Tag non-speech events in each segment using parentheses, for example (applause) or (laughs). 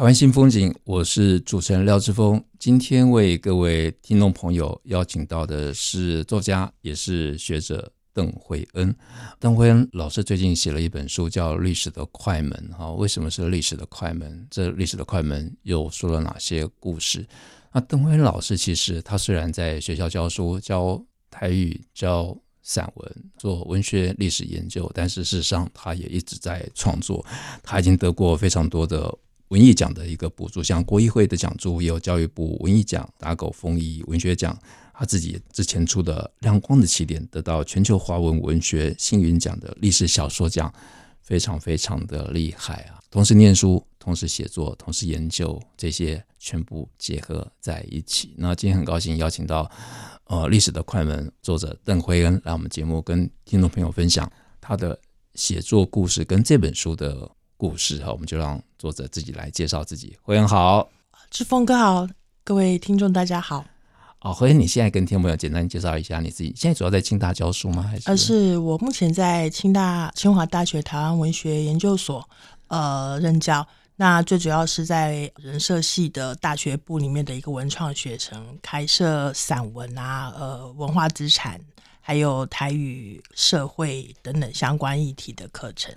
台湾新风景，我是主持人廖志峰。今天为各位听众朋友邀请到的是作家，也是学者。邓惠恩，邓惠恩老师最近写了一本书，叫《历史的快门》。哈，为什么是历史的快门？这历史的快门又说了哪些故事？那邓惠恩老师其实他虽然在学校教书，教台语、教散文、做文学历史研究，但是事实上他也一直在创作。他已经得过非常多的文艺奖的一个补助，像国艺会的奖助，也有教育部文艺奖、打狗风衣文学奖。他自己之前出的《亮光的起点》得到全球华文文学星云奖的历史小说奖，非常非常的厉害啊！同时念书，同时写作，同时研究，这些全部结合在一起。那今天很高兴邀请到呃历史的快门作者邓辉恩来我们节目，跟听众朋友分享他的写作故事跟这本书的故事哈。我们就让作者自己来介绍自己。惠恩好，志峰哥好，各位听众大家好。哦，惠恩，你现在跟听众朋友简单介绍一下你自己。现在主要在清大教书吗？还是？呃，是我目前在清大清华大学台湾文学研究所呃任教。那最主要是在人社系的大学部里面的一个文创学程，开设散文啊、呃文化资产，还有台语、社会等等相关议题的课程。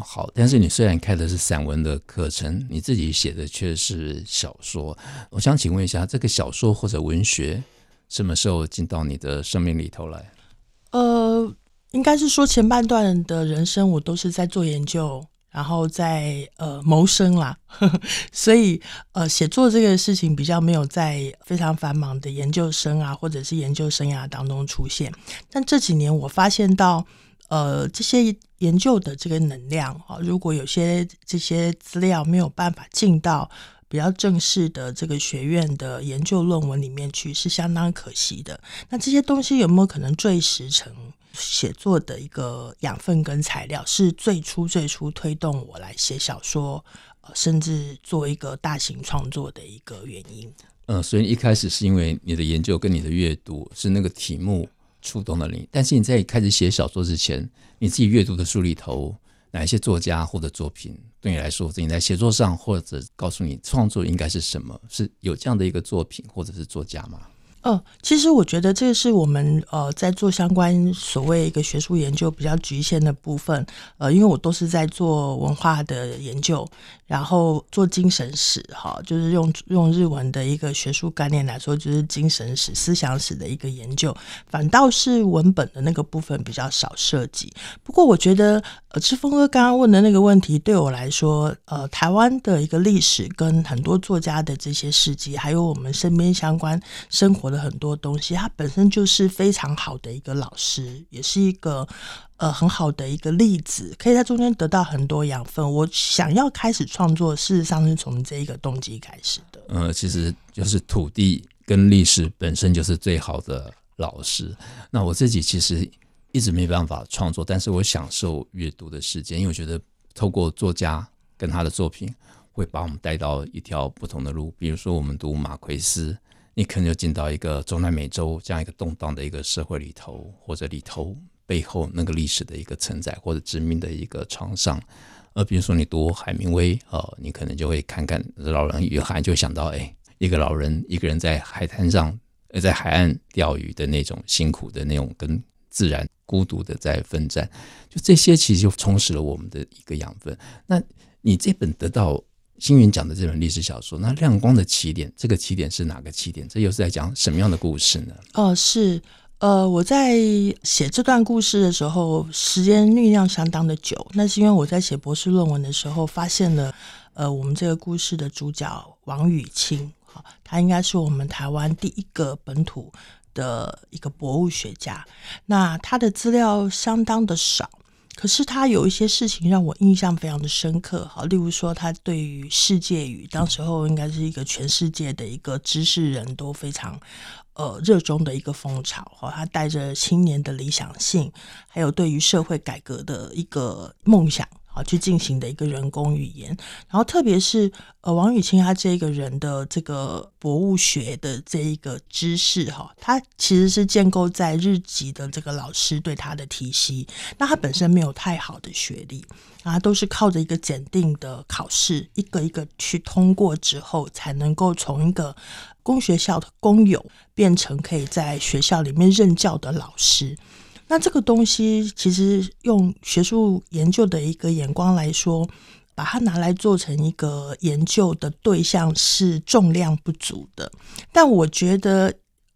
好，但是你虽然开的是散文的课程，你自己写的却是小说。我想请问一下，这个小说或者文学什么时候进到你的生命里头来？呃，应该是说前半段的人生，我都是在做研究，然后在呃谋生啦。(laughs) 所以呃，写作这个事情比较没有在非常繁忙的研究生啊，或者是研究生涯当中出现。但这几年我发现到。呃，这些研究的这个能量啊，如果有些这些资料没有办法进到比较正式的这个学院的研究论文里面去，是相当可惜的。那这些东西有没有可能最实成写作的一个养分跟材料？是最初最初推动我来写小说，呃，甚至做一个大型创作的一个原因。嗯，所以一开始是因为你的研究跟你的阅读是那个题目。触动了你，但是你在开始写小说之前，你自己阅读的书里头，哪一些作家或者作品对你来说，你在写作上或者告诉你创作应该是什么？是有这样的一个作品或者是作家吗？哦，其实我觉得这是我们呃在做相关所谓一个学术研究比较局限的部分，呃，因为我都是在做文化的研究，然后做精神史，哈，就是用用日文的一个学术概念来说，就是精神史、思想史的一个研究，反倒是文本的那个部分比较少涉及。不过我觉得，呃，志峰哥刚刚问的那个问题对我来说，呃，台湾的一个历史跟很多作家的这些事迹，还有我们身边相关生活的。很多东西，它本身就是非常好的一个老师，也是一个呃很好的一个例子，可以在中间得到很多养分。我想要开始创作，事实上是从这一个动机开始的。呃，其实就是土地跟历史本身就是最好的老师。那我自己其实一直没办法创作，但是我享受阅读的时间，因为我觉得透过作家跟他的作品，会把我们带到一条不同的路。比如说，我们读马奎斯。你可能就进到一个中南美洲这样一个动荡的一个社会里头，或者里头背后那个历史的一个承载，或者殖民的一个创伤。而比如说你读海明威，呃，你可能就会看看老人与海，就想到，哎，一个老人一个人在海滩上，呃，在海岸钓鱼的那种辛苦的那种跟自然孤独的在奋战，就这些其实就充实了我们的一个养分。那你这本得到。星云讲的这本历史小说，那亮光的起点，这个起点是哪个起点？这又是在讲什么样的故事呢？哦，是，呃，我在写这段故事的时候，时间酝酿相当的久。那是因为我在写博士论文的时候，发现了，呃，我们这个故事的主角王雨清，哈，他应该是我们台湾第一个本土的一个博物学家。那他的资料相当的少。可是他有一些事情让我印象非常的深刻，好，例如说他对于世界语，当时候应该是一个全世界的一个知识人都非常呃热衷的一个风潮，哈，他带着青年的理想性，还有对于社会改革的一个梦想。啊，去进行的一个人工语言，然后特别是呃，王语清他这个人的这个博物学的这一个知识哈，他其实是建构在日籍的这个老师对他的体系，那他本身没有太好的学历，啊，都是靠着一个检定的考试，一个一个去通过之后，才能够从一个公学校的工友变成可以在学校里面任教的老师。那这个东西其实用学术研究的一个眼光来说，把它拿来做成一个研究的对象是重量不足的。但我觉得，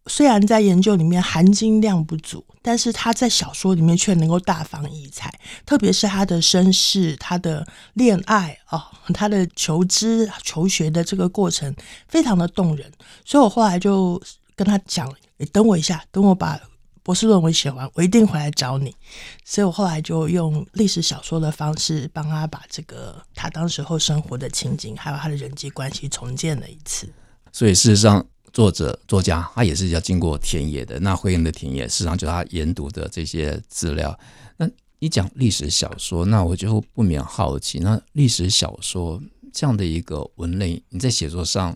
虽然在研究里面含金量不足，但是他在小说里面却能够大放异彩。特别是他的身世、他的恋爱哦，他的求知求学的这个过程，非常的动人。所以我后来就跟他讲：“你等我一下，等我把。”博士论文写完，我一定回来找你。所以我后来就用历史小说的方式，帮他把这个他当时候生活的情景，还有他的人际关系重建了一次。所以事实上，作者作家他也是要经过田野的。那惠恩的田野，事实上就是他研读的这些资料。那你讲历史小说，那我就不免好奇，那历史小说这样的一个文类，你在写作上？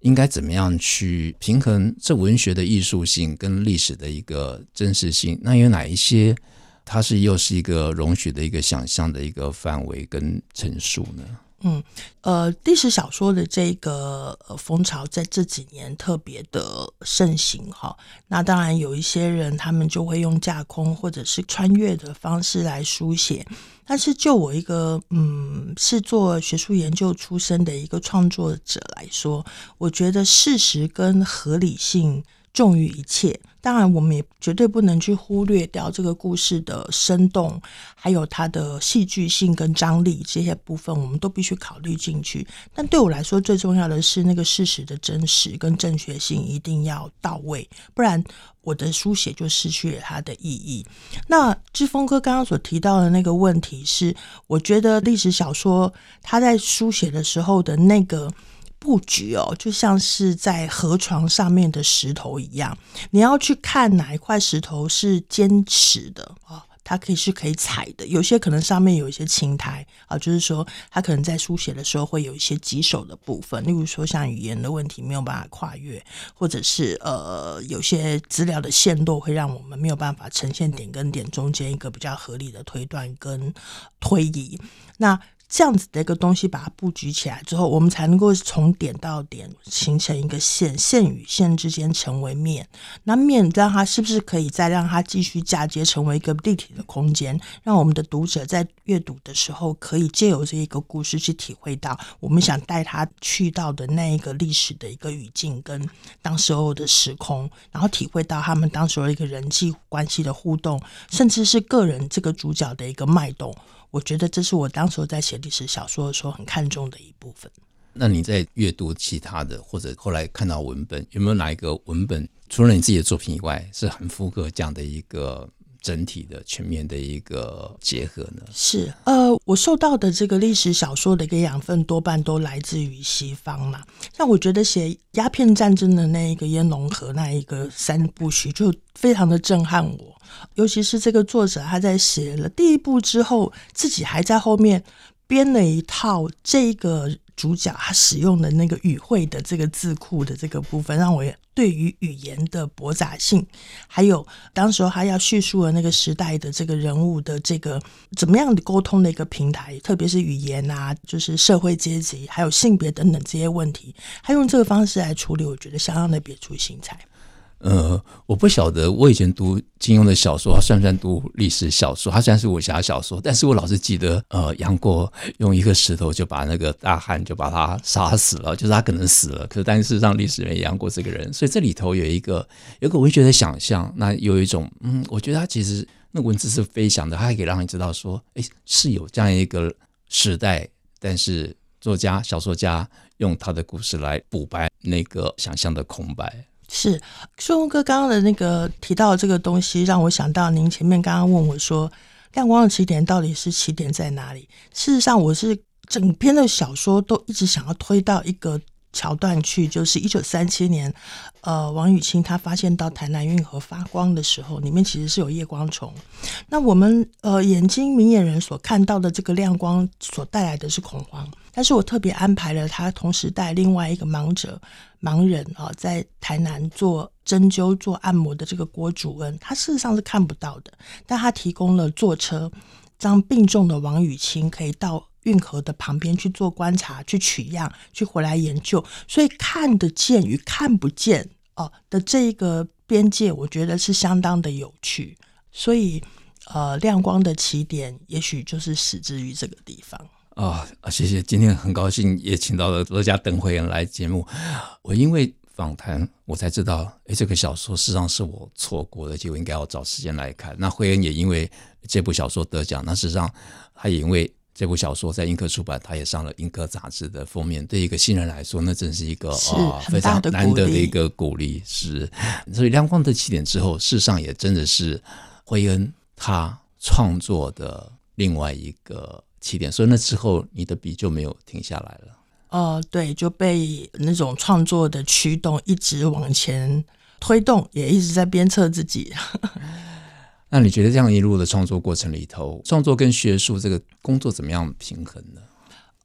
应该怎么样去平衡这文学的艺术性跟历史的一个真实性？那有哪一些它是又是一个容许的一个想象的一个范围跟陈述呢？嗯，呃，历史小说的这个风潮在这几年特别的盛行哈。那当然有一些人他们就会用架空或者是穿越的方式来书写。但是就我一个嗯，是做学术研究出身的一个创作者来说，我觉得事实跟合理性重于一切。当然，我们也绝对不能去忽略掉这个故事的生动，还有它的戏剧性跟张力这些部分，我们都必须考虑进去。但对我来说，最重要的是那个事实的真实跟正确性一定要到位，不然我的书写就失去了它的意义。那志峰哥刚刚所提到的那个问题是，我觉得历史小说他在书写的时候的那个。布局哦，就像是在河床上面的石头一样，你要去看哪一块石头是坚实的啊，它可以是可以踩的。有些可能上面有一些青苔啊，就是说它可能在书写的时候会有一些棘手的部分，例如说像语言的问题没有办法跨越，或者是呃有些资料的线路会让我们没有办法呈现点跟点中间一个比较合理的推断跟推移。那这样子的一个东西，把它布局起来之后，我们才能够从点到点形成一个线，线与线之间成为面。那面让它是不是可以再让它继续嫁接成为一个立体的空间，让我们的读者在阅读的时候，可以借由这一个故事去体会到我们想带他去到的那一个历史的一个语境跟当时候的时空，然后体会到他们当时候一个人际关系的互动，甚至是个人这个主角的一个脉动。我觉得这是我当时候在写历史小说的时候很看重的一部分。那你在阅读其他的，或者后来看到文本，有没有哪一个文本，除了你自己的作品以外，是很符合这样的一个整体的、全面的一个结合呢？是，呃，我受到的这个历史小说的一个养分，多半都来自于西方嘛。像我觉得写鸦片战争的那一个烟龙河那一个三部曲，就非常的震撼我。尤其是这个作者，他在写了第一部之后，自己还在后面编了一套这个主角他使用的那个语汇的这个字库的这个部分，让我对于语言的驳杂性，还有当时候他要叙述的那个时代的这个人物的这个怎么样的沟通的一个平台，特别是语言啊，就是社会阶级，还有性别等等这些问题，他用这个方式来处理，我觉得相当的别出心裁。呃，我不晓得，我以前读金庸的小说，他算不算读历史小说？他虽然是武侠小说，但是我老是记得，呃，杨过用一个石头就把那个大汉就把他杀死了，就是他可能死了，可是但是让历史人杨过这个人，所以这里头有一个有个文学的想象，那有一种，嗯，我觉得他其实那文字是飞翔的，他还可以让你知道说，哎，是有这样一个时代，但是作家小说家用他的故事来补白那个想象的空白。是顺风哥刚刚的那个提到这个东西，让我想到您前面刚刚问我说，亮光的起点到底是起点在哪里？事实上，我是整篇的小说都一直想要推到一个。桥段去，就是一九三七年，呃，王雨清他发现到台南运河发光的时候，里面其实是有夜光虫。那我们呃眼睛明眼人所看到的这个亮光所带来的是恐慌，但是我特别安排了他同时带另外一个盲者盲人啊、在台南做针灸做按摩的这个郭主恩，他事实上是看不到的，但他提供了坐车，让病重的王雨清可以到。运河的旁边去做观察，去取样，去回来研究，所以看得见与看不见哦的这一个边界，我觉得是相当的有趣。所以，呃，亮光的起点也许就是始之于这个地方。啊、哦，谢谢，今天很高兴也请到了作家邓惠恩来节目。我因为访谈，我才知道，哎，这个小说实际上是我错过的，就应该要找时间来看。那惠恩也因为这部小说得奖，那事实上他也因为。这部小说在英科出版，它也上了英科杂志的封面。对一个新人来说，那真是一个啊、哦、非常难得的一个鼓励。是，所以亮光的起点之后，事实上也真的是惠恩他创作的另外一个起点。所以那之后，你的笔就没有停下来了。哦、呃，对，就被那种创作的驱动一直往前推动，也一直在鞭策自己。那你觉得这样一路的创作过程里头，创作跟学术这个工作怎么样平衡呢？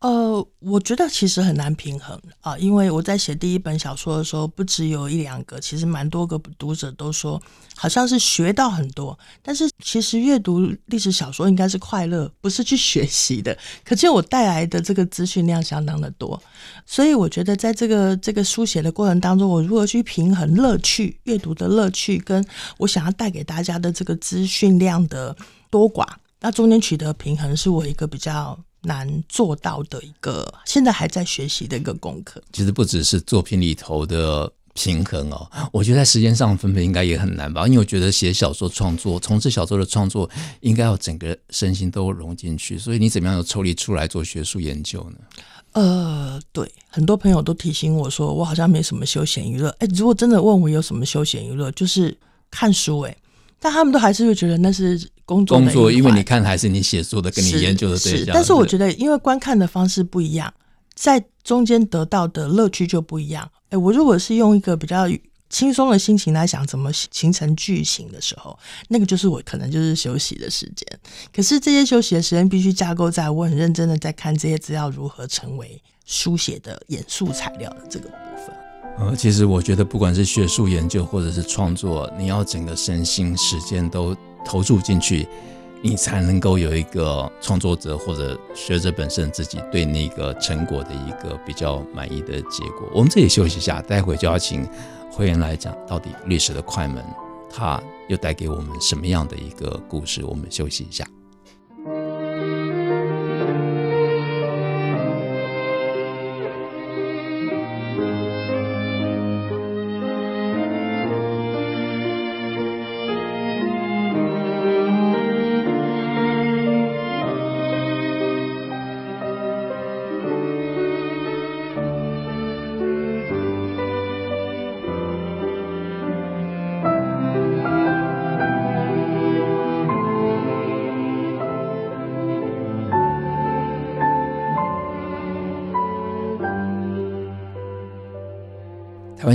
呃，我觉得其实很难平衡啊，因为我在写第一本小说的时候，不只有一两个，其实蛮多个读者都说，好像是学到很多。但是其实阅读历史小说应该是快乐，不是去学习的。(laughs) 可见我带来的这个资讯量相当的多，所以我觉得在这个这个书写的过程当中，我如何去平衡乐趣、阅读的乐趣，跟我想要带给大家的这个资讯量的多寡，那中间取得平衡，是我一个比较。难做到的一个，现在还在学习的一个功课。其实不只是作品里头的平衡哦，我觉得在时间上分配应该也很难吧。因为我觉得写小说创作，从事小说的创作，应该要整个身心都融进去。所以你怎么样有抽离出来做学术研究呢？呃，对，很多朋友都提醒我说，我好像没什么休闲娱乐。哎，如果真的问我有什么休闲娱乐，就是看书。哎，但他们都还是会觉得那是。工作，工作，因为你看还是你写作的，跟你研究的对象。但是我觉得，因为观看的方式不一样，在中间得到的乐趣就不一样。哎，我如果是用一个比较轻松的心情来想怎么形成剧情的时候，那个就是我可能就是休息的时间。可是这些休息的时间必须架构在我很认真的在看这些资料如何成为书写的演素材料的这个部分。呃，其实我觉得，不管是学术研究或者是创作，你要整个身心时间都。投注进去，你才能够有一个创作者或者学者本身自己对那个成果的一个比较满意的结果。我们这里休息一下，待会就要请会员来讲，到底历史的快门，它又带给我们什么样的一个故事？我们休息一下。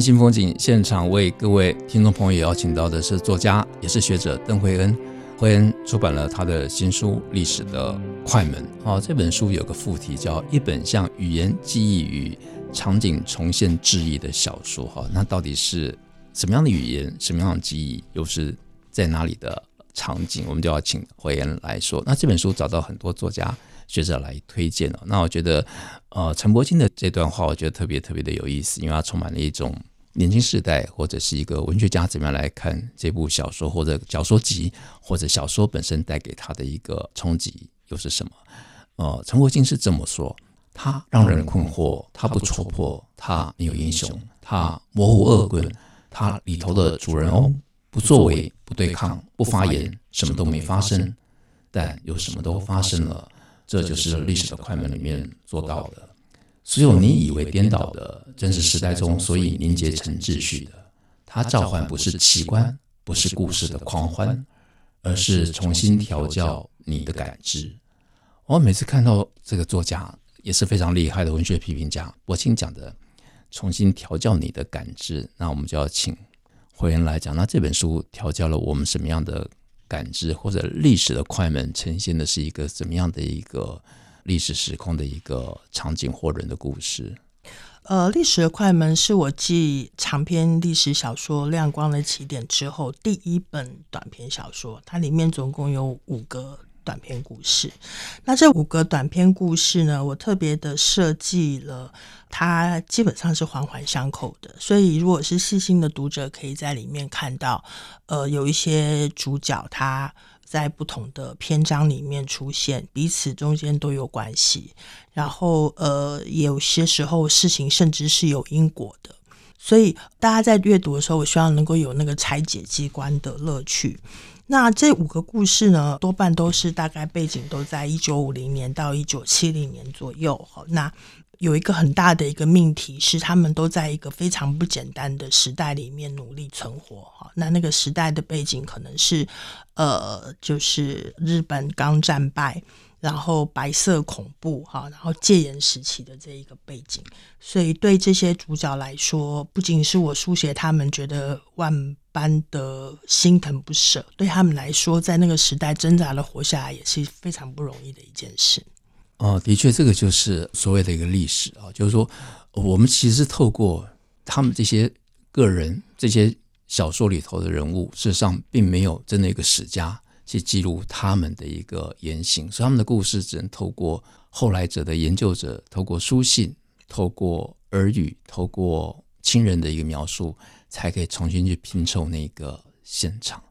新风景现场为各位听众朋友邀请到的是作家，也是学者邓惠恩。惠恩出版了他的新书《历史的快门》。哦，这本书有个副题叫《一本向语言记忆与场景重现致意的小说》。哈，那到底是什么样的语言，什么样的记忆，又是在哪里的场景？我们就要请惠恩来说。那这本书找到很多作家。学者来推荐了，那我觉得，呃，陈柏青的这段话，我觉得特别特别的有意思，因为它充满了一种年轻世代或者是一个文学家怎么样来看这部小说或者小说集或者小说本身带给他的一个冲击又是什么？呃，陈国庆是这么说：他让人困惑，他不戳破，他没有英雄，他模糊恶棍，他里头的主人翁不作为、不对抗、不发言，什么都没发生，但又什么都发生了。这就是历史的快门里面做到的。所有你以为颠倒的真实时代中，所以凝结成秩序的，它召唤不是奇观，不是故事的狂欢，而是重新调教你的感知。我每次看到这个作家也是非常厉害的文学批评家，柏青讲的重新调教你的感知，那我们就要请惠恩来讲，那这本书调教了我们什么样的感知，或者历史的快门呈现的是一个怎么样的一个历史时空的一个场景或人的故事？呃，历史的快门是我继长篇历史小说《亮光的起点》之后第一本短篇小说，它里面总共有五个短篇故事。那这五个短篇故事呢，我特别的设计了，它基本上是环环相扣的。所以，如果是细心的读者，可以在里面看到，呃，有一些主角他。在不同的篇章里面出现，彼此中间都有关系。然后，呃，有些时候事情甚至是有因果的。所以，大家在阅读的时候，我希望能够有那个拆解机关的乐趣。那这五个故事呢，多半都是大概背景都在一九五零年到一九七零年左右。好，那。有一个很大的一个命题是，他们都在一个非常不简单的时代里面努力存活哈。那那个时代的背景可能是，呃，就是日本刚战败，然后白色恐怖哈，然后戒严时期的这一个背景。所以对这些主角来说，不仅是我书写他们觉得万般的心疼不舍，对他们来说，在那个时代挣扎的活下来也是非常不容易的一件事。哦，的确，这个就是所谓的一个历史啊，就是说，我们其实透过他们这些个人、这些小说里头的人物，事实上并没有真的一个史家去记录他们的一个言行，所以他们的故事只能透过后来者的研究者，透过书信、透过耳语、透过亲人的一个描述，才可以重新去拼凑那个现场。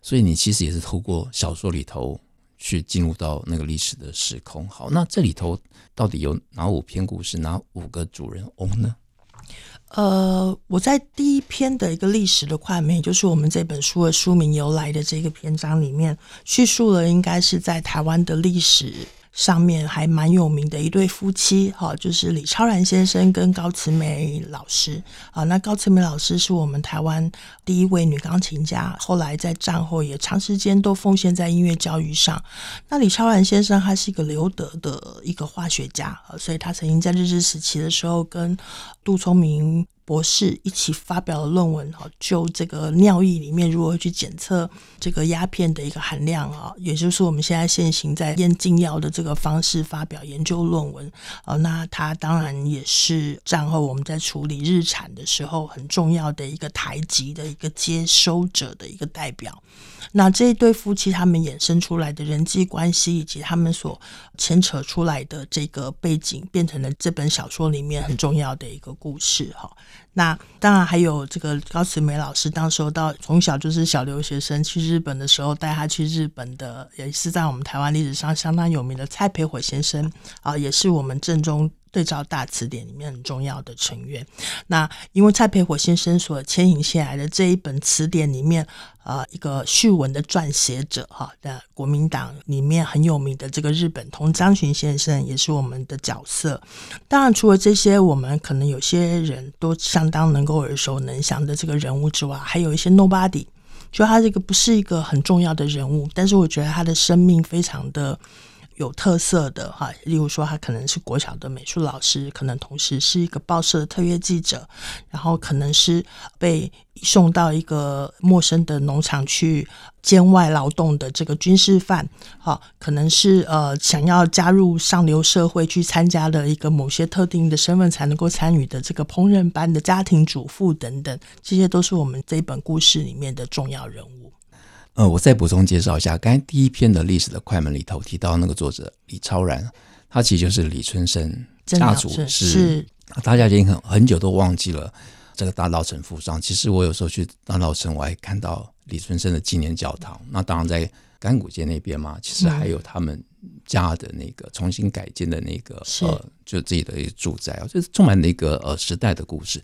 所以你其实也是透过小说里头。去进入到那个历史的时空。好，那这里头到底有哪五篇故事，哪五个主人翁呢？呃，我在第一篇的一个历史的快门，也就是我们这本书的书名由来的这个篇章里面，叙述了应该是在台湾的历史。上面还蛮有名的一对夫妻，哈，就是李超然先生跟高慈美老师啊。那高慈美老师是我们台湾第一位女钢琴家，后来在战后也长时间都奉献在音乐教育上。那李超然先生他是一个留德的一个化学家，所以他曾经在日治时期的时候跟杜聪明。博士一起发表了论文哈，就这个尿液里面如何去检测这个鸦片的一个含量啊，也就是我们现在现行在验禁药的这个方式发表研究论文啊。那他当然也是战后我们在处理日产的时候很重要的一个台籍的一个接收者的一个代表。那这一对夫妻他们衍生出来的人际关系以及他们所牵扯出来的这个背景，变成了这本小说里面很重要的一个故事哈。那当然还有这个高慈美老师，当时候到从小就是小留学生去日本的时候，带他去日本的，也是在我们台湾历史上相当有名的蔡培火先生啊，也是我们正宗。对照大词典里面很重要的成员，那因为蔡培火先生所牵引下来的这一本词典里面，呃，一个序文的撰写者哈的国民党里面很有名的这个日本通张巡先生也是我们的角色。当然，除了这些我们可能有些人都相当能够耳熟能详的这个人物之外，还有一些 nobody，就他这个不是一个很重要的人物，但是我觉得他的生命非常的。有特色的哈，例如说他可能是国小的美术老师，可能同时是一个报社的特约记者，然后可能是被送到一个陌生的农场去监外劳动的这个军事犯，哈，可能是呃想要加入上流社会去参加的一个某些特定的身份才能够参与的这个烹饪班的家庭主妇等等，这些都是我们这一本故事里面的重要人物。呃，我再补充介绍一下，刚才第一篇的历史的快门里头提到那个作者李超然，他其实就是李春生家族是，是大家已经很很久都忘记了这个大稻埕富商。其实我有时候去大稻城，我还看到李春生的纪念教堂。那当然在甘谷街那边嘛，其实还有他们家的那个重新改建的那个呃，就自己的一个住宅啊，就是充满了一个呃时代的故事。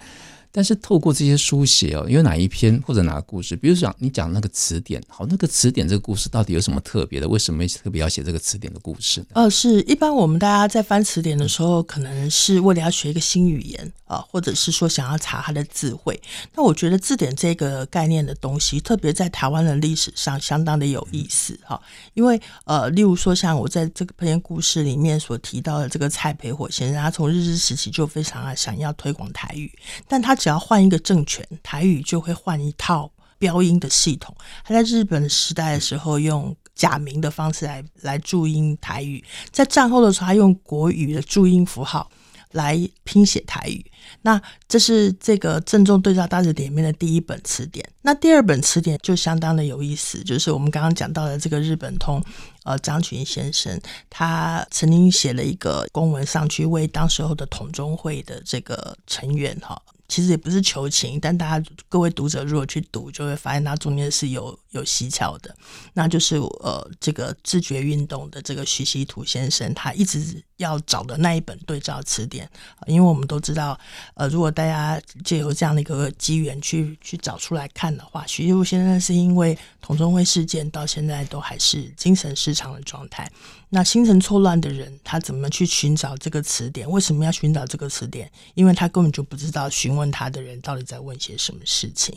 但是透过这些书写哦，有哪一篇或者哪个故事，比如讲你讲那个词典，好，那个词典这个故事到底有什么特别的？为什么特别要写这个词典的故事呢？呃，是一般我们大家在翻词典的时候，可能是为了要学一个新语言啊，或者是说想要查它的字汇。那我觉得字典这个概念的东西，特别在台湾的历史上相当的有意思哈，因为呃，例如说像我在这篇故事里面所提到的这个蔡培火先生，他从日治时期就非常想要推广台语，但他只要换一个政权，台语就会换一套标音的系统。他在日本时代的时候，用假名的方式来来注音台语，在战后的时候，他用国语的注音符号来拼写台语。那这是这个正宗对照大字典里面的第一本词典。那第二本词典就相当的有意思，就是我们刚刚讲到的这个日本通，呃，张群先生他曾经写了一个公文上去，为当时候的统中会的这个成员哈。其实也不是求情，但大家各位读者如果去读，就会发现它中间是有有蹊跷的。那就是呃，这个自觉运动的这个徐熙图先生，他一直要找的那一本对照词典，因为我们都知道，呃，如果大家借由这样的一个机缘去去找出来看的话，徐锡图先生是因为统中会事件到现在都还是精神失常的状态。那心神错乱的人，他怎么去寻找这个词典？为什么要寻找这个词典？因为他根本就不知道询问他的人到底在问些什么事情。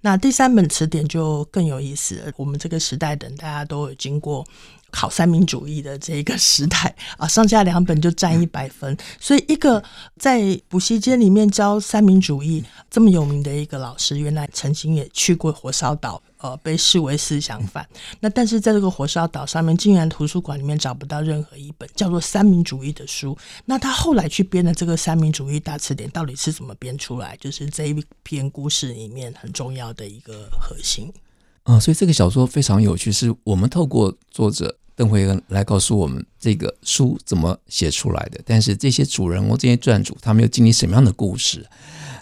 那第三本词典就更有意思了。我们这个时代的人，大家都有经过考三民主义的这一个时代 (laughs) 啊，上下两本就占一百分。所以，一个在补习间里面教三民主义这么有名的一个老师，原来曾经也去过火烧岛。呃，被视为思想犯。那但是在这个火烧岛上面，竟然图书馆里面找不到任何一本叫做三民主义的书。那他后来去编的这个三民主义大词典，到底是怎么编出来？就是这一篇故事里面很重要的一个核心。啊、呃，所以这个小说非常有趣，是我们透过作者邓惠恩来告诉我们这个书怎么写出来的。但是这些主人公、这些撰主，他们又经历什么样的故事？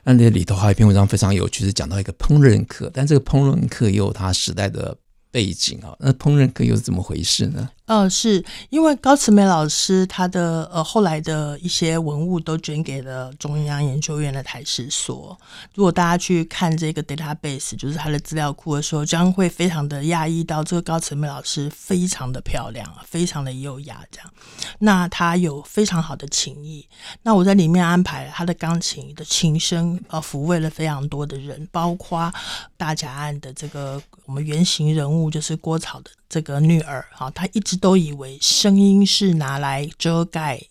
那这里头还有一篇文章非常有趣，是讲到一个烹饪课，但这个烹饪课也有它时代的背景啊。那烹饪课又是怎么回事呢？呃，是因为高慈美老师他的呃后来的一些文物都捐给了中央研究院的台史所。如果大家去看这个 database，就是他的资料库的时候，将会非常的讶异到这个高慈美老师非常的漂亮，非常的优雅，这样。那他有非常好的琴艺。那我在里面安排了他的钢琴的琴声，呃，抚慰了非常多的人，包括大甲案的这个我们原型人物就是郭草的。这个女儿哈，她一直都以为声音是拿来遮盖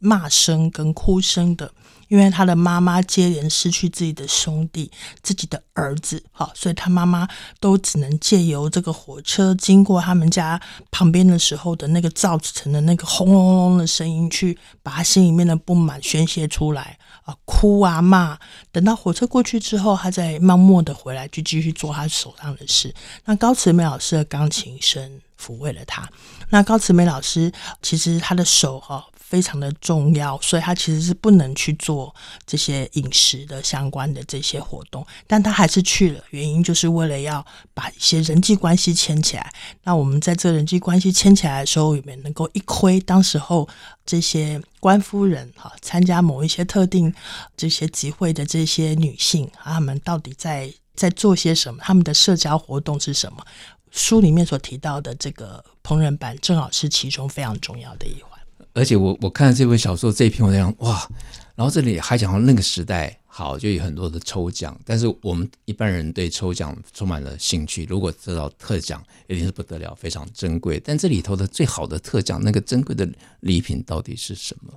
骂声跟哭声的，因为她的妈妈接连失去自己的兄弟、自己的儿子，哈，所以她妈妈都只能借由这个火车经过他们家旁边的时候的那个造成的那个轰隆隆的声音，去把她心里面的不满宣泄出来。啊，哭啊骂，等到火车过去之后，他再默默的回来，就继续做他手上的事。那高慈美老师的钢琴声抚慰了他。那高慈美老师其实他的手哈。非常的重要，所以他其实是不能去做这些饮食的相关的这些活动，但他还是去了，原因就是为了要把一些人际关系牵起来。那我们在这人际关系牵起来的时候，有没有能够一窥当时候这些官夫人哈参加某一些特定这些集会的这些女性，她们到底在在做些什么？她们的社交活动是什么？书里面所提到的这个烹饪版，正好是其中非常重要的一环。而且我我看了这本小说这一篇文章，哇，然后这里还讲到那个时代，好，就有很多的抽奖，但是我们一般人对抽奖充满了兴趣，如果得到特奖，一定是不得了，非常珍贵。但这里头的最好的特奖，那个珍贵的礼品到底是什么？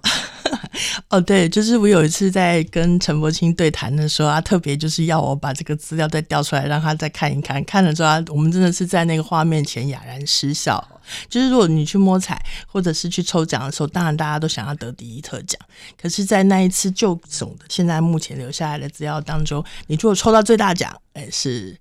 哦，对，就是我有一次在跟陈柏青对谈的时候，他特别就是要我把这个资料再调出来，让他再看一看。看了之后，我们真的是在那个画面前哑然失笑。就是如果你去摸彩或者是去抽奖的时候，当然大家都想要得第一特奖。可是，在那一次就总的现在目前留下来的资料当中，你如果抽到最大奖，哎，是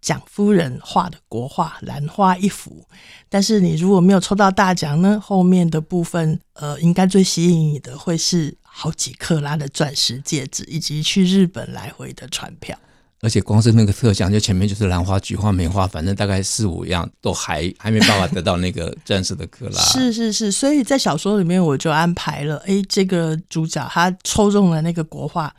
蒋夫人画的国画兰花一幅。但是你如果没有抽到大奖呢，后面的部分，呃，应该最吸引你的会是好几克拉的钻石戒指，以及去日本来回的船票。而且光是那个特奖，就前面就是兰花、菊花、梅花，反正大概四五样，都还 (laughs) 还没办法得到那个钻石的克拉。是是是，所以在小说里面我就安排了，哎，这个主角他抽中了那个国画，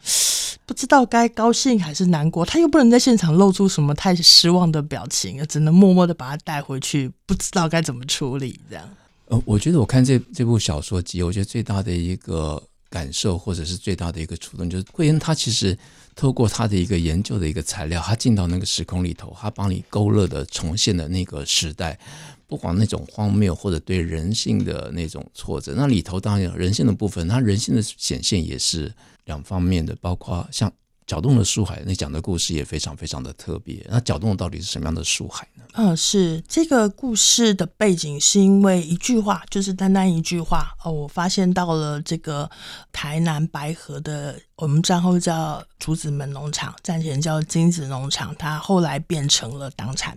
不知道该高兴还是难过，他又不能在现场露出什么太失望的表情，只能默默的把他带回去，不知道该怎么处理这样。呃，我觉得我看这这部小说集，我觉得最大的一个感受，或者是最大的一个触动，就是桂恩他其实透过他的一个研究的一个材料，他进到那个时空里头，他帮你勾勒的重现的那个时代，不管那种荒谬或者对人性的那种挫折，那里头当然有人性的部分，他人性的显现也是两方面的，包括像。搅动的树海，那讲的故事也非常非常的特别。那搅动到底是什么样的树海呢？嗯，是这个故事的背景是因为一句话，就是单单一句话哦。我发现到了这个台南白河的，我们战后叫竹子门农场，战前叫金子农场，它后来变成了党产。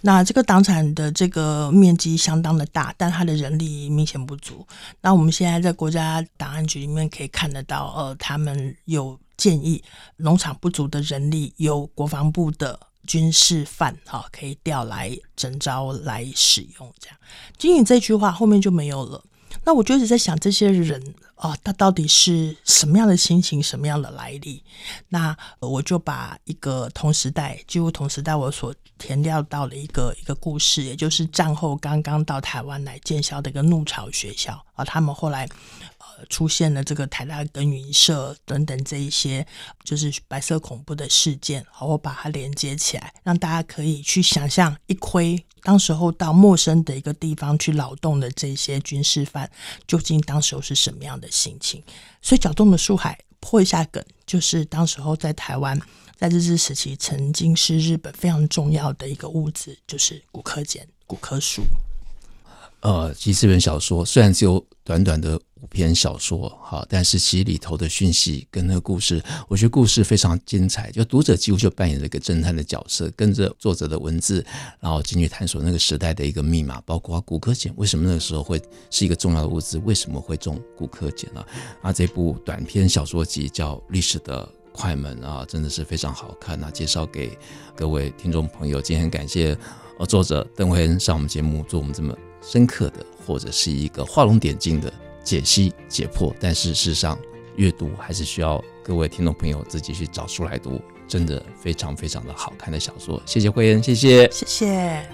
那这个党产的这个面积相当的大，但它的人力明显不足。那我们现在在国家档案局里面可以看得到，呃，他们有。建议农场不足的人力由国防部的军事犯哈可以调来征召来使用，这样。仅仅这句话后面就没有了。那我就一直在想，这些人啊，他到底是什么样的心情，什么样的来历？那我就把一个同时代，几乎同时代我所填料到的一个一个故事，也就是战后刚刚到台湾来建校的一个怒潮学校啊，他们后来。出现了这个台大耕耘社等等这一些，就是白色恐怖的事件，好，我把它连接起来，让大家可以去想象一窥当时候到陌生的一个地方去劳动的这些军事犯，究竟当时候是什么样的心情。所以，搅动的树海破一下梗，就是当时候在台湾，在日治时期曾经是日本非常重要的一个物资，就是骨科碱、骨科树。呃，其实这本小说虽然只有短短的五篇小说，哈，但是其里头的讯息跟那个故事，我觉得故事非常精彩。就读者几乎就扮演了一个侦探的角色，跟着作者的文字，然后进去探索那个时代的一个密码，包括古柯碱为什么那个时候会是一个重要的物资，为什么会种古柯碱呢？啊，这部短篇小说集叫《历史的快门》啊，真的是非常好看啊，介绍给各位听众朋友。今天感谢呃作者邓惠恩上我们节目，做我们这么。深刻的，或者是一个画龙点睛的解析解破，但是事实上，阅读还是需要各位听众朋友自己去找书来读，真的非常非常的好看的小说。谢谢慧恩，谢谢，谢谢。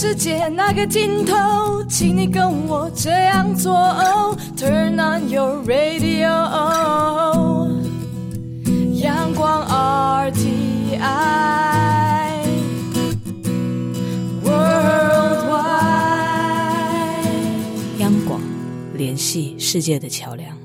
世界那个尽头，请你跟我这样做。Turn on your radio，阳光 RTI Worldwide。央广联系世界的桥梁。